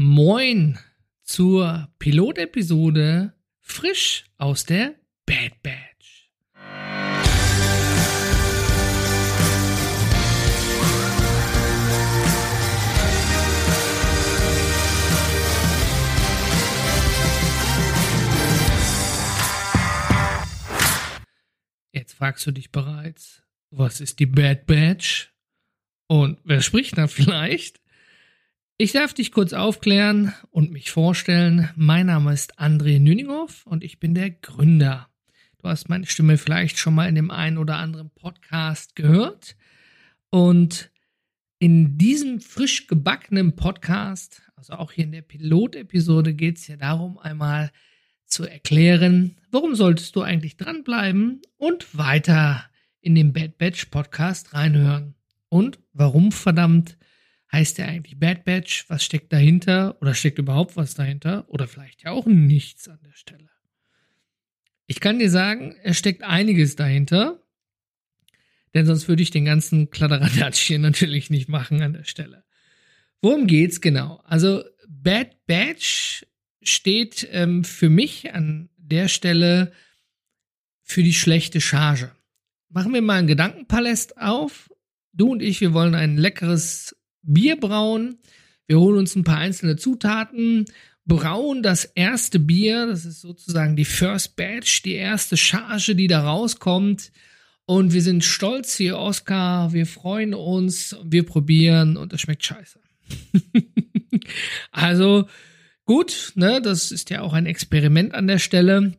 Moin zur Pilotepisode frisch aus der Bad Batch. Jetzt fragst du dich bereits, was ist die Bad Batch? Und wer spricht da vielleicht? Ich darf dich kurz aufklären und mich vorstellen. Mein Name ist André Nüninghoff und ich bin der Gründer. Du hast meine Stimme vielleicht schon mal in dem einen oder anderen Podcast gehört. Und in diesem frisch gebackenen Podcast, also auch hier in der Pilotepisode, geht es ja darum, einmal zu erklären, warum solltest du eigentlich dranbleiben und weiter in den Bad Batch Podcast reinhören. Und warum verdammt heißt der eigentlich Bad Batch? Was steckt dahinter? Oder steckt überhaupt was dahinter? Oder vielleicht ja auch nichts an der Stelle. Ich kann dir sagen, es steckt einiges dahinter. Denn sonst würde ich den ganzen Kladderadatsch hier natürlich nicht machen an der Stelle. Worum geht's genau? Also Bad Batch steht ähm, für mich an der Stelle für die schlechte Charge. Machen wir mal einen Gedankenpalast auf. Du und ich, wir wollen ein leckeres Bier brauen. Wir holen uns ein paar einzelne Zutaten, brauen das erste Bier, das ist sozusagen die First Batch, die erste Charge, die da rauskommt. Und wir sind stolz hier, Oscar. Wir freuen uns, wir probieren und es schmeckt scheiße. also gut, ne, das ist ja auch ein Experiment an der Stelle.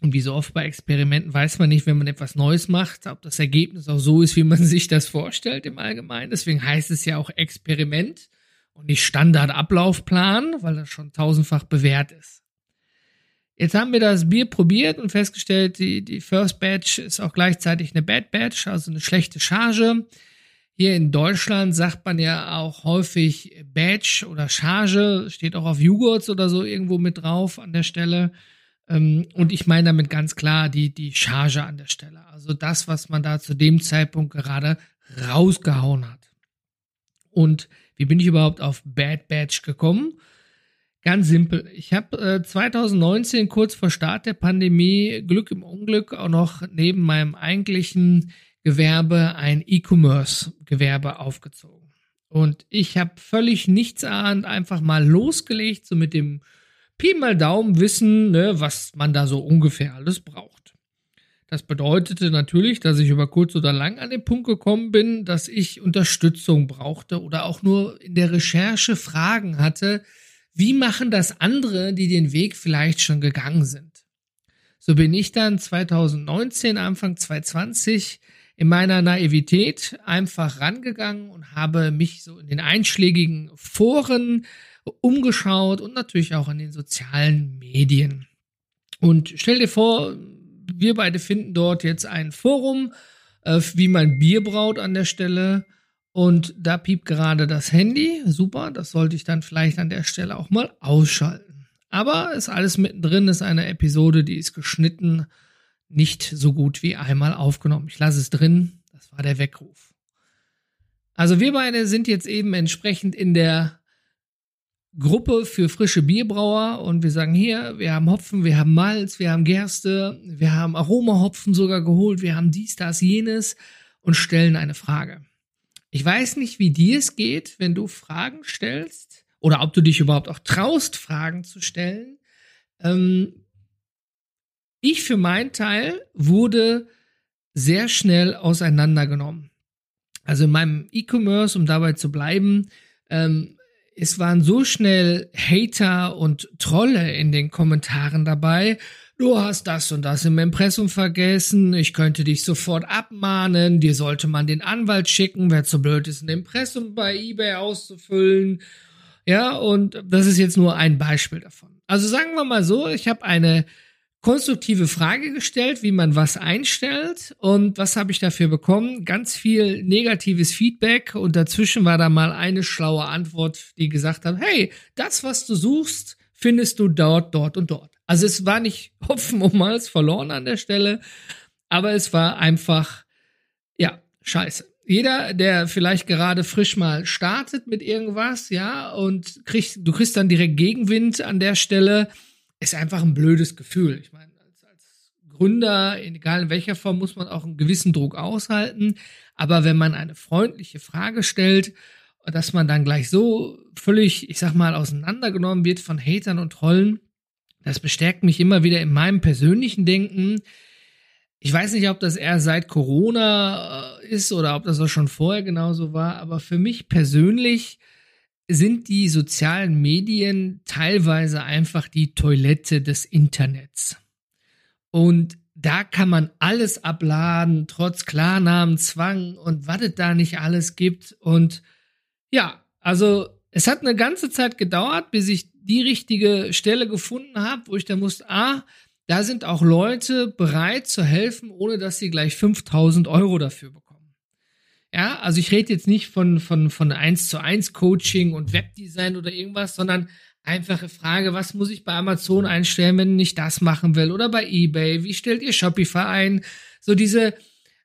Und wie so oft bei Experimenten weiß man nicht, wenn man etwas Neues macht, ob das Ergebnis auch so ist, wie man sich das vorstellt im Allgemeinen. Deswegen heißt es ja auch Experiment und nicht Standardablaufplan, weil das schon tausendfach bewährt ist. Jetzt haben wir das Bier probiert und festgestellt, die, die First Batch ist auch gleichzeitig eine Bad Batch, also eine schlechte Charge. Hier in Deutschland sagt man ja auch häufig Batch oder Charge, steht auch auf Joghurts oder so irgendwo mit drauf an der Stelle. Ähm, und ich meine damit ganz klar die, die Charge an der Stelle. Also das, was man da zu dem Zeitpunkt gerade rausgehauen hat. Und wie bin ich überhaupt auf Bad Batch gekommen? Ganz simpel. Ich habe äh, 2019 kurz vor Start der Pandemie Glück im Unglück auch noch neben meinem eigentlichen Gewerbe ein E-Commerce-Gewerbe aufgezogen. Und ich habe völlig nichtsahnend einfach mal losgelegt, so mit dem Pi mal Daumen wissen, ne, was man da so ungefähr alles braucht. Das bedeutete natürlich, dass ich über kurz oder lang an den Punkt gekommen bin, dass ich Unterstützung brauchte oder auch nur in der Recherche Fragen hatte, wie machen das andere, die den Weg vielleicht schon gegangen sind. So bin ich dann 2019, Anfang 2020 in meiner Naivität einfach rangegangen und habe mich so in den einschlägigen Foren umgeschaut und natürlich auch in den sozialen Medien. Und stell dir vor, wir beide finden dort jetzt ein Forum, äh, wie man Bier braut an der Stelle. Und da piept gerade das Handy. Super, das sollte ich dann vielleicht an der Stelle auch mal ausschalten. Aber ist alles mittendrin, ist eine Episode, die ist geschnitten, nicht so gut wie einmal aufgenommen. Ich lasse es drin, das war der Weckruf. Also wir beide sind jetzt eben entsprechend in der Gruppe für frische Bierbrauer und wir sagen hier, wir haben Hopfen, wir haben Malz, wir haben Gerste, wir haben Aromahopfen sogar geholt, wir haben dies, das, jenes und stellen eine Frage. Ich weiß nicht, wie dir es geht, wenn du Fragen stellst oder ob du dich überhaupt auch traust, Fragen zu stellen. Ähm, ich für meinen Teil wurde sehr schnell auseinandergenommen. Also in meinem E-Commerce, um dabei zu bleiben, ähm, es waren so schnell Hater und Trolle in den Kommentaren dabei. Du hast das und das im Impressum vergessen. Ich könnte dich sofort abmahnen. Dir sollte man den Anwalt schicken. Wer zu blöd ist, ein Impressum bei eBay auszufüllen. Ja, und das ist jetzt nur ein Beispiel davon. Also sagen wir mal so, ich habe eine konstruktive Frage gestellt, wie man was einstellt. Und was habe ich dafür bekommen? Ganz viel negatives Feedback und dazwischen war da mal eine schlaue Antwort, die gesagt hat, hey, das, was du suchst, findest du dort, dort und dort. Also es war nicht Hopfen um Malz verloren an der Stelle, aber es war einfach, ja, scheiße. jeder, der vielleicht gerade frisch mal startet mit irgendwas, ja, und kriegst, du kriegst dann direkt Gegenwind an der Stelle, ist einfach ein blödes Gefühl. Ich meine, als, als Gründer, egal in welcher Form, muss man auch einen gewissen Druck aushalten. Aber wenn man eine freundliche Frage stellt, dass man dann gleich so völlig, ich sag mal, auseinandergenommen wird von Hatern und Trollen, das bestärkt mich immer wieder in meinem persönlichen Denken. Ich weiß nicht, ob das eher seit Corona äh, ist oder ob das auch schon vorher genauso war, aber für mich persönlich sind die sozialen Medien teilweise einfach die Toilette des Internets. Und da kann man alles abladen, trotz Klarnamen, Zwang und was es da nicht alles gibt. Und ja, also es hat eine ganze Zeit gedauert, bis ich die richtige Stelle gefunden habe, wo ich da musste, ah, da sind auch Leute bereit zu helfen, ohne dass sie gleich 5000 Euro dafür bekommen. Ja, also ich rede jetzt nicht von, von, von 1 zu 1 Coaching und Webdesign oder irgendwas, sondern einfache Frage, was muss ich bei Amazon einstellen, wenn ich das machen will oder bei eBay? Wie stellt ihr Shopify ein? So diese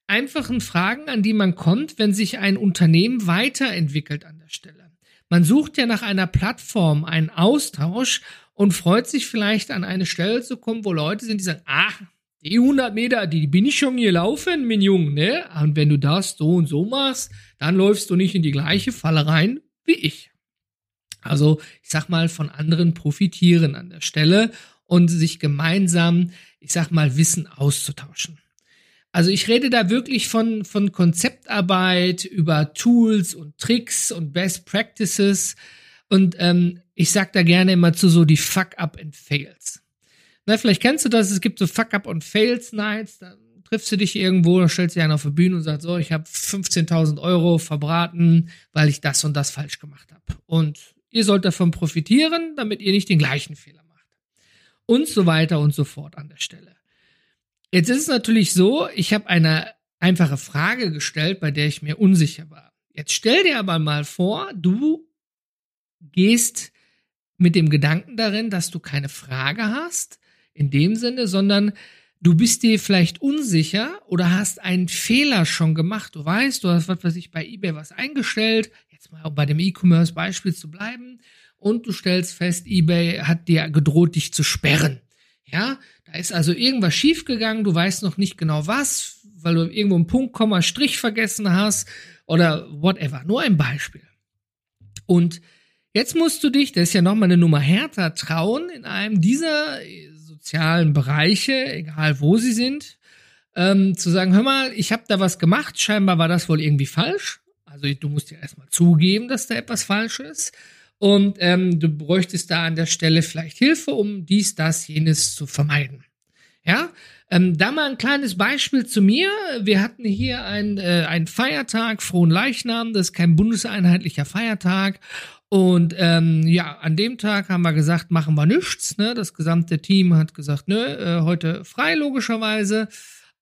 einfachen Fragen, an die man kommt, wenn sich ein Unternehmen weiterentwickelt an der Stelle. Man sucht ja nach einer Plattform, einen Austausch und freut sich vielleicht an eine Stelle zu kommen, wo Leute sind, die sagen, ach, die 100 Meter, die bin ich schon gelaufen, mein Junge, ne? Und wenn du das so und so machst, dann läufst du nicht in die gleiche Falle rein wie ich. Also, ich sag mal, von anderen profitieren an der Stelle und sich gemeinsam, ich sag mal, Wissen auszutauschen. Also ich rede da wirklich von, von Konzeptarbeit über Tools und Tricks und Best Practices. Und ähm, ich sag da gerne immer zu so die Fuck-up and Fails. Na, vielleicht kennst du das, es gibt so Fuck-up und Fails Nights, da triffst du dich irgendwo, dann stellst du dich einer auf die Bühne und sagst so, ich habe 15.000 Euro verbraten, weil ich das und das falsch gemacht habe. Und ihr sollt davon profitieren, damit ihr nicht den gleichen Fehler macht. Und so weiter und so fort an der Stelle. Jetzt ist es natürlich so, ich habe eine einfache Frage gestellt, bei der ich mir unsicher war. Jetzt stell dir aber mal vor, du gehst mit dem Gedanken darin, dass du keine Frage hast, in dem Sinne, sondern du bist dir vielleicht unsicher oder hast einen Fehler schon gemacht. Du weißt, du hast, was weiß ich, bei eBay was eingestellt, jetzt mal bei dem E-Commerce-Beispiel zu bleiben, und du stellst fest, eBay hat dir gedroht, dich zu sperren. Ja, da ist also irgendwas schiefgegangen, du weißt noch nicht genau was, weil du irgendwo einen Punkt, Komma, Strich vergessen hast oder whatever. Nur ein Beispiel. Und Jetzt musst du dich, das ist ja nochmal eine Nummer härter, trauen, in einem dieser sozialen Bereiche, egal wo sie sind, ähm, zu sagen, hör mal, ich habe da was gemacht, scheinbar war das wohl irgendwie falsch. Also du musst ja erstmal zugeben, dass da etwas falsch ist. Und ähm, du bräuchtest da an der Stelle vielleicht Hilfe, um dies, das, jenes zu vermeiden. Ja, ähm, da mal ein kleines Beispiel zu mir. Wir hatten hier ein, äh, einen Feiertag, frohen Leichnam, das ist kein bundeseinheitlicher Feiertag. Und ähm, ja, an dem Tag haben wir gesagt, machen wir nichts. Ne? Das gesamte Team hat gesagt, nö, äh, heute frei logischerweise,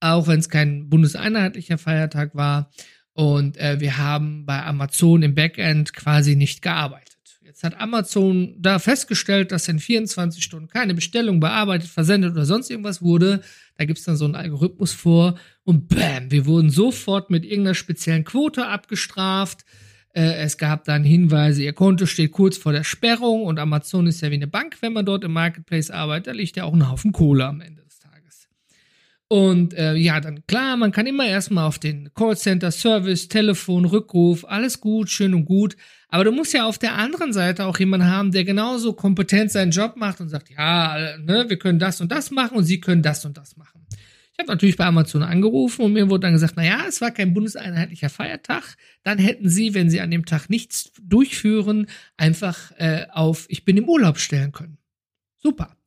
auch wenn es kein bundeseinheitlicher Feiertag war. Und äh, wir haben bei Amazon im Backend quasi nicht gearbeitet. Jetzt hat Amazon da festgestellt, dass in 24 Stunden keine Bestellung bearbeitet, versendet oder sonst irgendwas wurde. Da gibt's dann so einen Algorithmus vor und bam, wir wurden sofort mit irgendeiner speziellen Quote abgestraft. Äh, es gab dann Hinweise, ihr Konto steht kurz vor der Sperrung und Amazon ist ja wie eine Bank, wenn man dort im Marketplace arbeitet, da liegt ja auch ein Haufen Kohle am Ende des Tages. Und äh, ja, dann klar, man kann immer erstmal auf den Callcenter, Service, Telefon, Rückruf, alles gut, schön und gut. Aber du musst ja auf der anderen Seite auch jemanden haben, der genauso kompetent seinen Job macht und sagt, ja, ne, wir können das und das machen und sie können das und das machen. Habe natürlich bei Amazon angerufen und mir wurde dann gesagt, na ja, es war kein bundeseinheitlicher Feiertag. Dann hätten Sie, wenn Sie an dem Tag nichts durchführen, einfach äh, auf Ich bin im Urlaub stellen können. Super.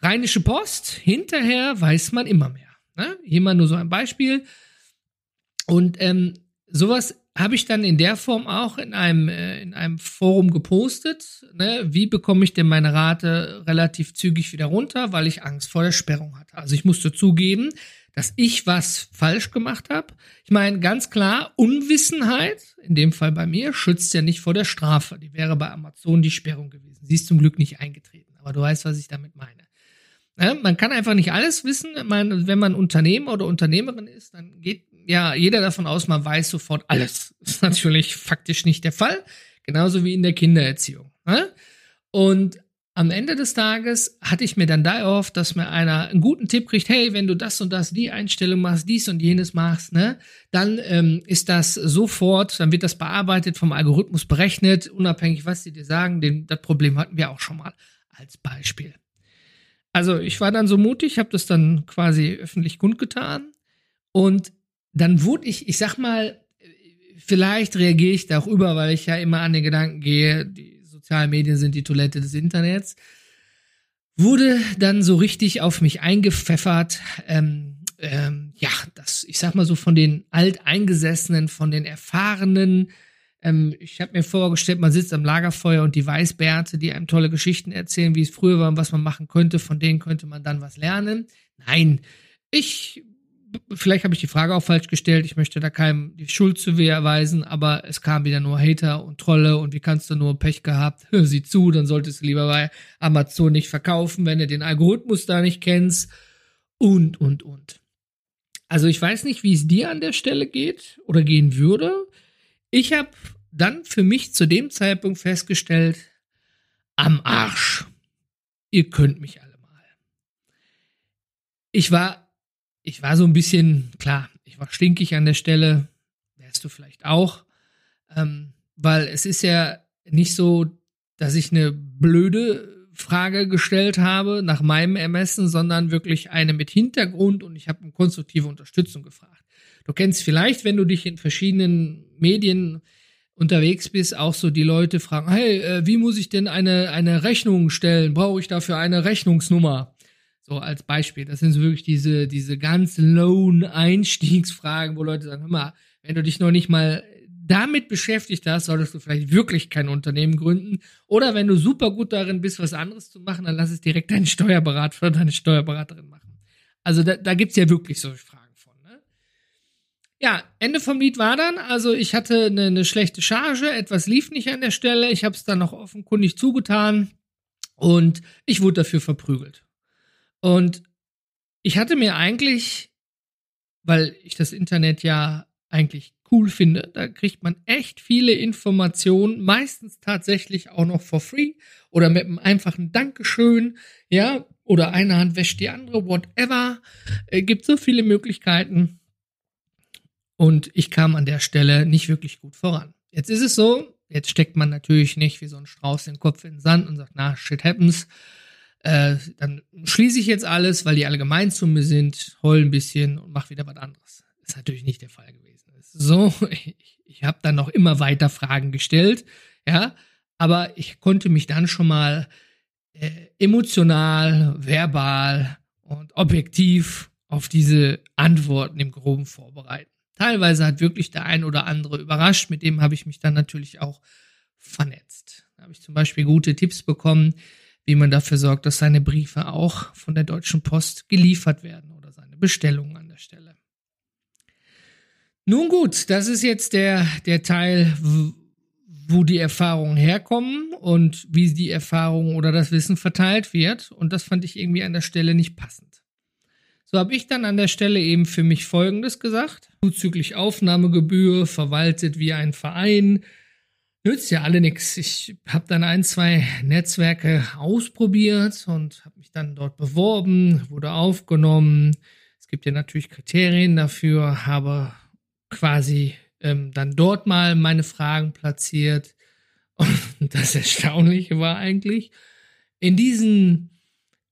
Rheinische Post, hinterher weiß man immer mehr. Ne? Hier mal nur so ein Beispiel. Und ähm, sowas habe ich dann in der Form auch in einem, äh, in einem Forum gepostet. Ne? Wie bekomme ich denn meine Rate relativ zügig wieder runter, weil ich Angst vor der Sperrung hatte. Also ich musste zugeben, dass ich was falsch gemacht habe. Ich meine, ganz klar, Unwissenheit, in dem Fall bei mir, schützt ja nicht vor der Strafe. Die wäre bei Amazon die Sperrung gewesen. Sie ist zum Glück nicht eingetreten. Aber du weißt, was ich damit meine. Ja, man kann einfach nicht alles wissen. Man, wenn man Unternehmer oder Unternehmerin ist, dann geht ja jeder davon aus, man weiß sofort alles. Das ist natürlich faktisch nicht der Fall. Genauso wie in der Kindererziehung. Ne? Und am Ende des Tages hatte ich mir dann da erhofft, dass mir einer einen guten Tipp kriegt, hey, wenn du das und das, die Einstellung machst, dies und jenes machst, ne, dann ähm, ist das sofort, dann wird das bearbeitet, vom Algorithmus berechnet, unabhängig, was sie dir sagen. Den, das Problem hatten wir auch schon mal als Beispiel. Also ich war dann so mutig, habe das dann quasi öffentlich kundgetan und dann wurde ich, ich sag mal, vielleicht reagiere ich da auch über, weil ich ja immer an den Gedanken gehe, die sozialen Medien sind die Toilette des Internets, wurde dann so richtig auf mich eingepfeffert. Ähm, ähm, ja, das, ich sag mal so von den Alteingesessenen, von den Erfahrenen. Ähm, ich habe mir vorgestellt, man sitzt am Lagerfeuer und die Weißbärte, die einem tolle Geschichten erzählen, wie es früher war und was man machen könnte, von denen könnte man dann was lernen. Nein, ich vielleicht habe ich die Frage auch falsch gestellt, ich möchte da keinem die Schuld zu erweisen, aber es kam wieder nur Hater und Trolle und wie kannst du nur Pech gehabt? Hör sie zu, dann solltest du lieber bei Amazon nicht verkaufen, wenn du den Algorithmus da nicht kennst und, und, und. Also ich weiß nicht, wie es dir an der Stelle geht oder gehen würde. Ich habe dann für mich zu dem Zeitpunkt festgestellt, am Arsch. Ihr könnt mich alle mal. Ich war ich war so ein bisschen, klar, ich war stinkig an der Stelle, wärst du vielleicht auch, ähm, weil es ist ja nicht so, dass ich eine blöde Frage gestellt habe nach meinem Ermessen, sondern wirklich eine mit Hintergrund und ich habe um konstruktive Unterstützung gefragt. Du kennst vielleicht, wenn du dich in verschiedenen Medien unterwegs bist, auch so die Leute fragen, hey, äh, wie muss ich denn eine, eine Rechnung stellen? Brauche ich dafür eine Rechnungsnummer? So als Beispiel. Das sind so wirklich diese, diese ganz lowen Einstiegsfragen, wo Leute sagen, hör mal, wenn du dich noch nicht mal damit beschäftigt hast, solltest du vielleicht wirklich kein Unternehmen gründen. Oder wenn du super gut darin bist, was anderes zu machen, dann lass es direkt deinen Steuerberater oder deine Steuerberaterin machen. Also da, da gibt's ja wirklich solche Fragen von. Ne? Ja, Ende vom Lied war dann, also ich hatte eine, eine schlechte Charge, etwas lief nicht an der Stelle, ich habe es dann noch offenkundig zugetan und ich wurde dafür verprügelt. Und ich hatte mir eigentlich, weil ich das Internet ja eigentlich cool finde, da kriegt man echt viele Informationen, meistens tatsächlich auch noch for free oder mit einem einfachen Dankeschön, ja, oder eine Hand wäscht die andere, whatever. Äh, gibt so viele Möglichkeiten. Und ich kam an der Stelle nicht wirklich gut voran. Jetzt ist es so, jetzt steckt man natürlich nicht wie so ein Strauß den Kopf in den Sand und sagt, na, shit happens äh, dann schließe ich jetzt alles, weil die alle gemein zu mir sind, heul ein bisschen und mach wieder was anderes. ist natürlich nicht der Fall gewesen. So, ich, ich habe dann noch immer weiter Fragen gestellt, ja, aber ich konnte mich dann schon mal äh, emotional, verbal und objektiv auf diese Antworten im Groben vorbereiten. Teilweise hat wirklich der ein oder andere überrascht, mit dem habe ich mich dann natürlich auch vernetzt. Da habe ich zum Beispiel gute Tipps bekommen, wie man dafür sorgt, dass seine Briefe auch von der Deutschen Post geliefert werden oder seine Bestellungen an der Stelle. Nun gut, das ist jetzt der, der Teil, wo die Erfahrungen herkommen und wie die Erfahrung oder das Wissen verteilt wird. Und das fand ich irgendwie an der Stelle nicht passend. So habe ich dann an der Stelle eben für mich Folgendes gesagt. Zuzüglich Aufnahmegebühr, verwaltet wie ein Verein, nützt ja alle nichts. Ich habe dann ein, zwei Netzwerke ausprobiert und habe mich dann dort beworben, wurde aufgenommen. Es gibt ja natürlich Kriterien dafür, habe quasi ähm, dann dort mal meine Fragen platziert. Und das Erstaunliche war eigentlich, in diesen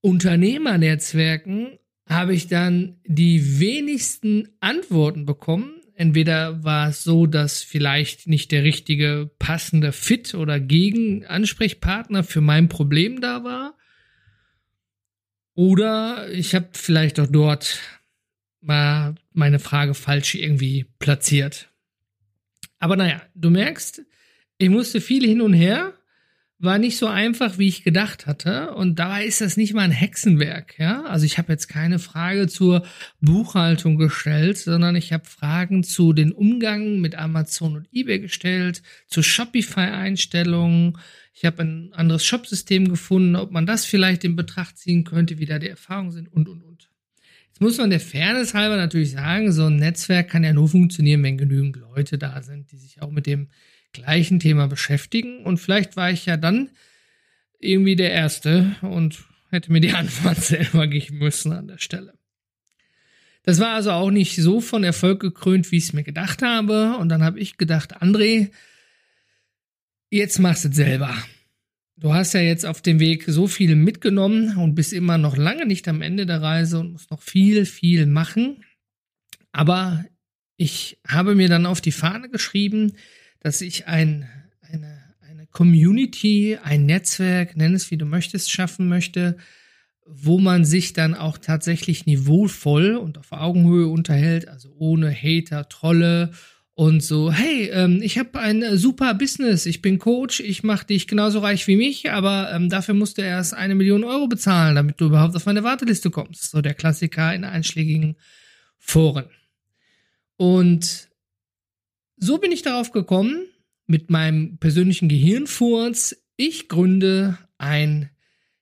Unternehmernetzwerken habe ich dann die wenigsten Antworten bekommen entweder war es so, dass vielleicht nicht der richtige passende Fit oder Gegenansprechpartner für mein Problem da war. Oder ich habe vielleicht auch dort mal meine Frage falsch irgendwie platziert. Aber naja, du merkst, ich musste viel hin und her war nicht so einfach, wie ich gedacht hatte. Und dabei ist das nicht mal ein Hexenwerk. Ja, also ich habe jetzt keine Frage zur Buchhaltung gestellt, sondern ich habe Fragen zu den Umgang mit Amazon und eBay gestellt, zu Shopify-Einstellungen. Ich habe ein anderes Shopsystem gefunden, ob man das vielleicht in Betracht ziehen könnte, wie da die Erfahrungen sind und und und. Jetzt muss man der Fairness halber natürlich sagen, so ein Netzwerk kann ja nur funktionieren, wenn genügend Leute da sind, die sich auch mit dem gleichen Thema beschäftigen. Und vielleicht war ich ja dann irgendwie der Erste und hätte mir die Antwort selber geben müssen an der Stelle. Das war also auch nicht so von Erfolg gekrönt, wie ich es mir gedacht habe. Und dann habe ich gedacht, André, jetzt machst du es selber. Du hast ja jetzt auf dem Weg so viel mitgenommen und bist immer noch lange nicht am Ende der Reise und musst noch viel, viel machen. Aber ich habe mir dann auf die Fahne geschrieben, dass ich ein, eine, eine Community, ein Netzwerk, nenn es wie du möchtest, schaffen möchte, wo man sich dann auch tatsächlich niveauvoll und auf Augenhöhe unterhält, also ohne Hater, Trolle und so, hey, ähm, ich habe ein äh, super Business, ich bin Coach, ich mache dich genauso reich wie mich, aber ähm, dafür musst du erst eine Million Euro bezahlen, damit du überhaupt auf meine Warteliste kommst. So der Klassiker in einschlägigen Foren. Und so bin ich darauf gekommen, mit meinem persönlichen Gehirnfurz, ich gründe ein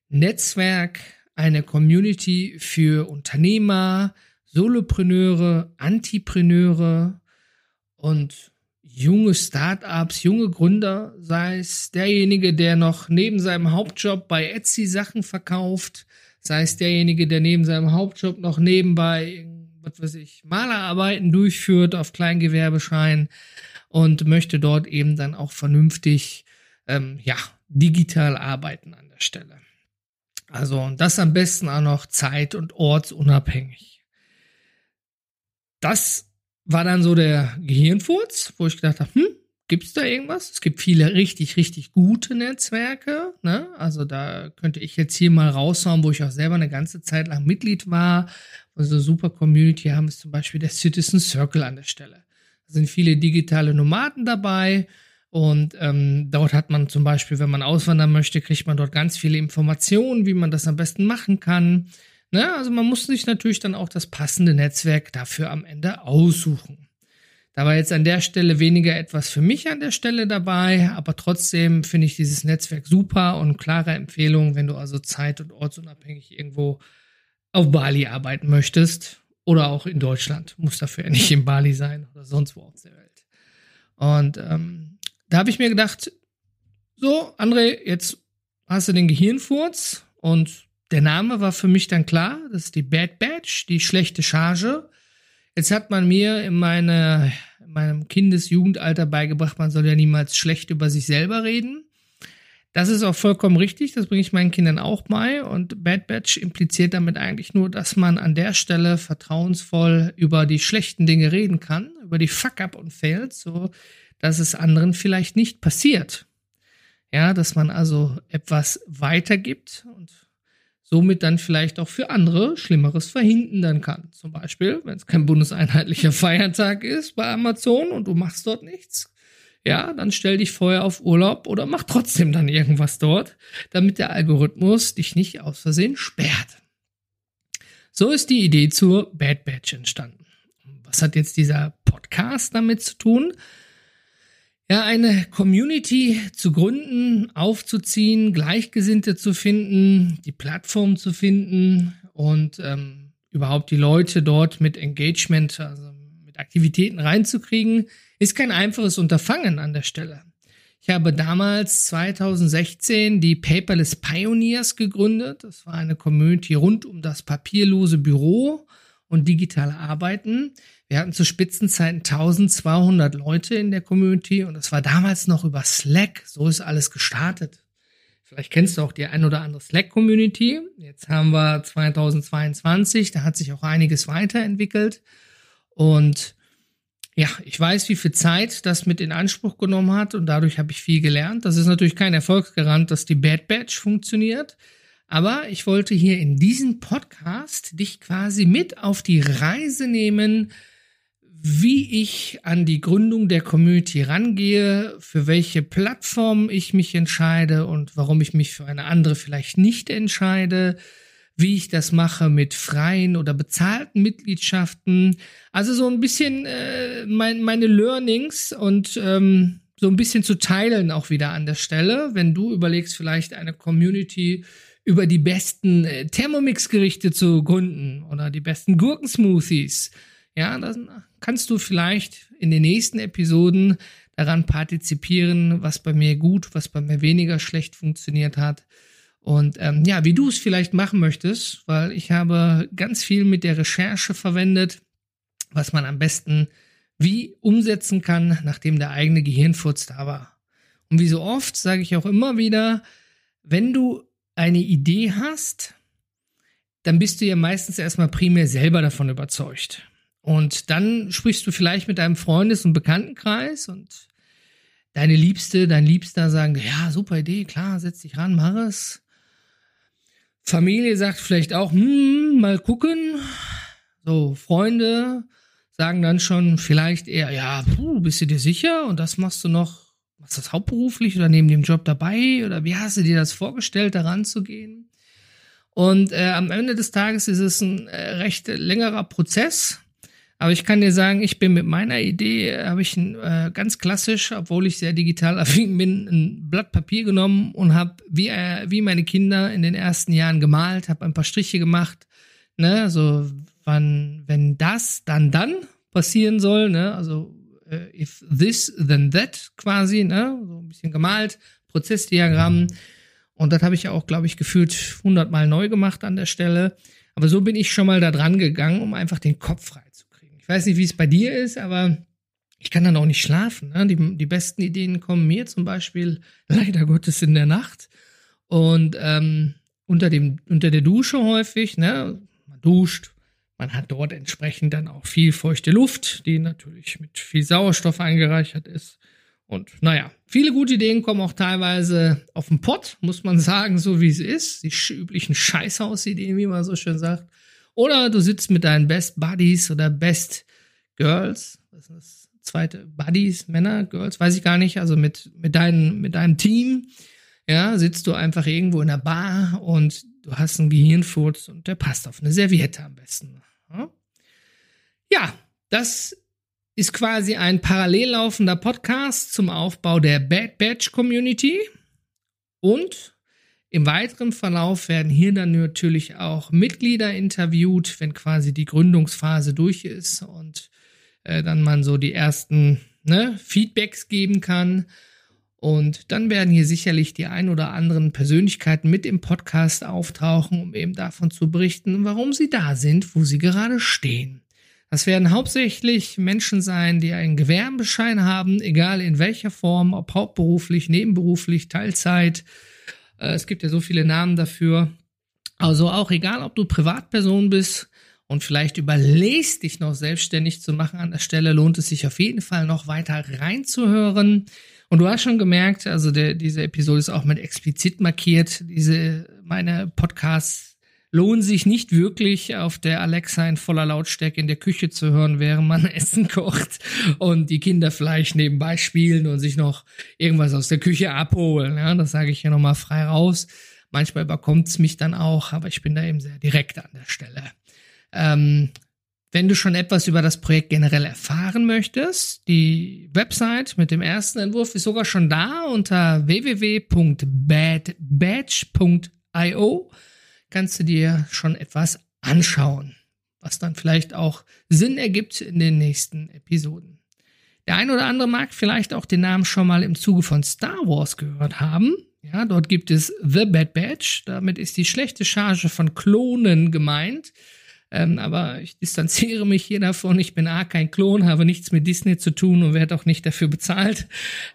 Netzwerk, eine Community für Unternehmer, Solopreneure, Antipreneure und junge Startups, junge Gründer, sei es derjenige, der noch neben seinem Hauptjob bei Etsy Sachen verkauft, sei es derjenige, der neben seinem Hauptjob noch nebenbei, was weiß ich, Malerarbeiten durchführt auf Kleingewerbeschein und möchte dort eben dann auch vernünftig, ähm, ja, digital arbeiten an der Stelle. Also und das am besten auch noch zeit- und ortsunabhängig. Das war dann so der Gehirnfurz, wo ich gedacht habe, hm, gibt's da irgendwas? Es gibt viele richtig, richtig gute Netzwerke. Ne? Also da könnte ich jetzt hier mal raushauen, wo ich auch selber eine ganze Zeit lang Mitglied war. Also super Community haben ist zum Beispiel der Citizen Circle an der Stelle. Da sind viele digitale Nomaden dabei und ähm, dort hat man zum Beispiel, wenn man auswandern möchte, kriegt man dort ganz viele Informationen, wie man das am besten machen kann. Ne? Also man muss sich natürlich dann auch das passende Netzwerk dafür am Ende aussuchen. Da war jetzt an der Stelle weniger etwas für mich an der Stelle dabei, aber trotzdem finde ich dieses Netzwerk super und klare Empfehlung, wenn du also zeit- und ortsunabhängig irgendwo auf Bali arbeiten möchtest oder auch in Deutschland. Muss dafür ja nicht in Bali sein oder sonst wo auf der Welt. Und ähm, da habe ich mir gedacht, so, André, jetzt hast du den Gehirnfurz und der Name war für mich dann klar, das ist die Bad Batch, die schlechte Charge. Jetzt hat man mir in, meine, in meinem Kindesjugendalter beigebracht, man soll ja niemals schlecht über sich selber reden. Das ist auch vollkommen richtig, das bringe ich meinen Kindern auch bei. Und Bad Batch impliziert damit eigentlich nur, dass man an der Stelle vertrauensvoll über die schlechten Dinge reden kann, über die Fuck-up und Fails, so dass es anderen vielleicht nicht passiert. Ja, dass man also etwas weitergibt und somit dann vielleicht auch für andere Schlimmeres verhindern kann. Zum Beispiel, wenn es kein bundeseinheitlicher Feiertag ist bei Amazon und du machst dort nichts, ja, dann stell dich vorher auf Urlaub oder mach trotzdem dann irgendwas dort, damit der Algorithmus dich nicht aus Versehen sperrt. So ist die Idee zur Bad Batch entstanden. Was hat jetzt dieser Podcast damit zu tun? ja, eine Community zu gründen, aufzuziehen, Gleichgesinnte zu finden, die Plattform zu finden und ähm, überhaupt die Leute dort mit Engagement, also mit Aktivitäten reinzukriegen, ist kein einfaches Unterfangen an der Stelle. Ich habe damals 2016 die Paperless Pioneers gegründet. Das war eine Community rund um das papierlose Büro und digitale Arbeiten. Wir hatten zu Spitzenzeiten 1200 Leute in der Community und es war damals noch über Slack. So ist alles gestartet. Vielleicht kennst du auch die ein oder andere Slack-Community. Jetzt haben wir 2022, da hat sich auch einiges weiterentwickelt. Und ja, ich weiß, wie viel Zeit das mit in Anspruch genommen hat und dadurch habe ich viel gelernt. Das ist natürlich kein Erfolgsgarant, dass die Bad Batch funktioniert. Aber ich wollte hier in diesem Podcast dich quasi mit auf die Reise nehmen, wie ich an die Gründung der Community rangehe, für welche Plattform ich mich entscheide und warum ich mich für eine andere vielleicht nicht entscheide, wie ich das mache mit freien oder bezahlten Mitgliedschaften. Also so ein bisschen äh, mein, meine Learnings und ähm, so ein bisschen zu teilen auch wieder an der Stelle, wenn du überlegst, vielleicht eine Community über die besten äh, Thermomix-Gerichte zu gründen oder die besten Gurkensmoothies. Ja, dann kannst du vielleicht in den nächsten Episoden daran partizipieren, was bei mir gut, was bei mir weniger schlecht funktioniert hat. Und ähm, ja, wie du es vielleicht machen möchtest, weil ich habe ganz viel mit der Recherche verwendet, was man am besten wie umsetzen kann, nachdem der eigene Gehirnfurz da war. Und wie so oft sage ich auch immer wieder, wenn du eine Idee hast, dann bist du ja meistens erstmal primär selber davon überzeugt. Und dann sprichst du vielleicht mit deinem Freundes- und Bekanntenkreis und deine Liebste, dein Liebster sagen, ja, super Idee, klar, setz dich ran, mach es. Familie sagt vielleicht auch, hm, mal gucken. So, Freunde sagen dann schon vielleicht eher, ja, puh, bist du dir sicher? Und das machst du noch, machst du das hauptberuflich oder neben dem Job dabei? Oder wie hast du dir das vorgestellt, daran zu gehen? Und äh, am Ende des Tages ist es ein äh, recht längerer Prozess. Aber ich kann dir sagen, ich bin mit meiner Idee, habe ich ein, äh, ganz klassisch, obwohl ich sehr digital affin bin, ein Blatt Papier genommen und habe wie, äh, wie meine Kinder in den ersten Jahren gemalt, habe ein paar Striche gemacht. Ne, so wann, wenn das, dann dann passieren soll, ne? Also äh, if this, then that quasi, ne? So ein bisschen gemalt, Prozessdiagramm. Und das habe ich ja auch, glaube ich, gefühlt hundertmal neu gemacht an der Stelle. Aber so bin ich schon mal da dran gegangen, um einfach den Kopf frei zu. Ich weiß nicht, wie es bei dir ist, aber ich kann dann auch nicht schlafen. Ne? Die, die besten Ideen kommen mir zum Beispiel leider Gottes in der Nacht. Und ähm, unter, dem, unter der Dusche häufig, ne? Man duscht, man hat dort entsprechend dann auch viel feuchte Luft, die natürlich mit viel Sauerstoff angereichert ist. Und naja, viele gute Ideen kommen auch teilweise auf den Pott, muss man sagen, so wie es ist. Die üblichen Scheißhausideen, wie man so schön sagt. Oder du sitzt mit deinen Best Buddies oder Best Girls. Was ist das zweite? Buddies, Männer, Girls, weiß ich gar nicht. Also mit, mit, dein, mit deinem Team. Ja, sitzt du einfach irgendwo in der Bar und du hast einen Gehirnfurz und der passt auf eine Serviette am besten. Ja, das ist quasi ein parallel laufender Podcast zum Aufbau der Bad Batch Community. Und im weiteren Verlauf werden hier dann natürlich auch Mitglieder interviewt, wenn quasi die Gründungsphase durch ist und äh, dann man so die ersten ne, Feedbacks geben kann. Und dann werden hier sicherlich die ein oder anderen Persönlichkeiten mit im Podcast auftauchen, um eben davon zu berichten, warum sie da sind, wo sie gerade stehen. Das werden hauptsächlich Menschen sein, die einen Gewerbeschein haben, egal in welcher Form, ob hauptberuflich, nebenberuflich, Teilzeit. Äh, es gibt ja so viele Namen dafür. Also auch egal, ob du Privatperson bist und vielleicht überlegst, dich noch selbstständig zu machen an der Stelle, lohnt es sich auf jeden Fall noch weiter reinzuhören. Und du hast schon gemerkt, also der, diese Episode ist auch mit explizit markiert. Diese, meine Podcasts lohnen sich nicht wirklich auf der Alexa in voller Lautstärke in der Küche zu hören, während man Essen kocht und die Kinder vielleicht nebenbei spielen und sich noch irgendwas aus der Küche abholen. Ja, das sage ich hier nochmal frei raus. Manchmal überkommt es mich dann auch, aber ich bin da eben sehr direkt an der Stelle. Ähm, wenn du schon etwas über das Projekt generell erfahren möchtest, die Website mit dem ersten Entwurf ist sogar schon da unter www.badbatch.io kannst du dir schon etwas anschauen, was dann vielleicht auch Sinn ergibt in den nächsten Episoden. Der ein oder andere mag vielleicht auch den Namen schon mal im Zuge von Star Wars gehört haben. Ja, dort gibt es The Bad Batch. Damit ist die schlechte Charge von Klonen gemeint. Ähm, aber ich distanziere mich hier davon. Ich bin A, kein Klon, habe nichts mit Disney zu tun und werde auch nicht dafür bezahlt.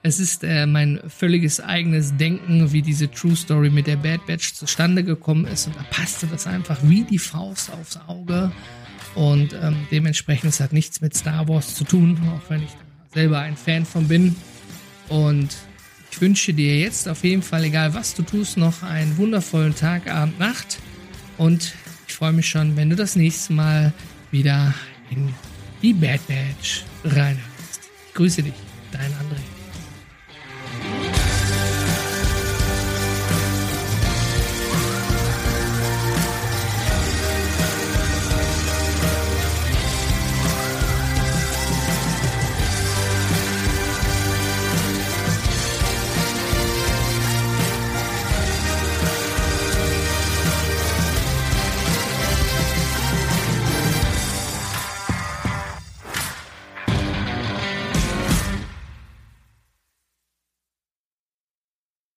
Es ist äh, mein völliges eigenes Denken, wie diese True Story mit der Bad Batch zustande gekommen ist. Und da passte das einfach wie die Faust aufs Auge. Und ähm, dementsprechend es hat nichts mit Star Wars zu tun, auch wenn ich selber ein Fan von bin. Und ich wünsche dir jetzt auf jeden Fall, egal was du tust, noch einen wundervollen Tag, Abend, Nacht. Und ich freue mich schon, wenn du das nächste Mal wieder in die Bad Batch reinhörst. Ich grüße dich, dein André.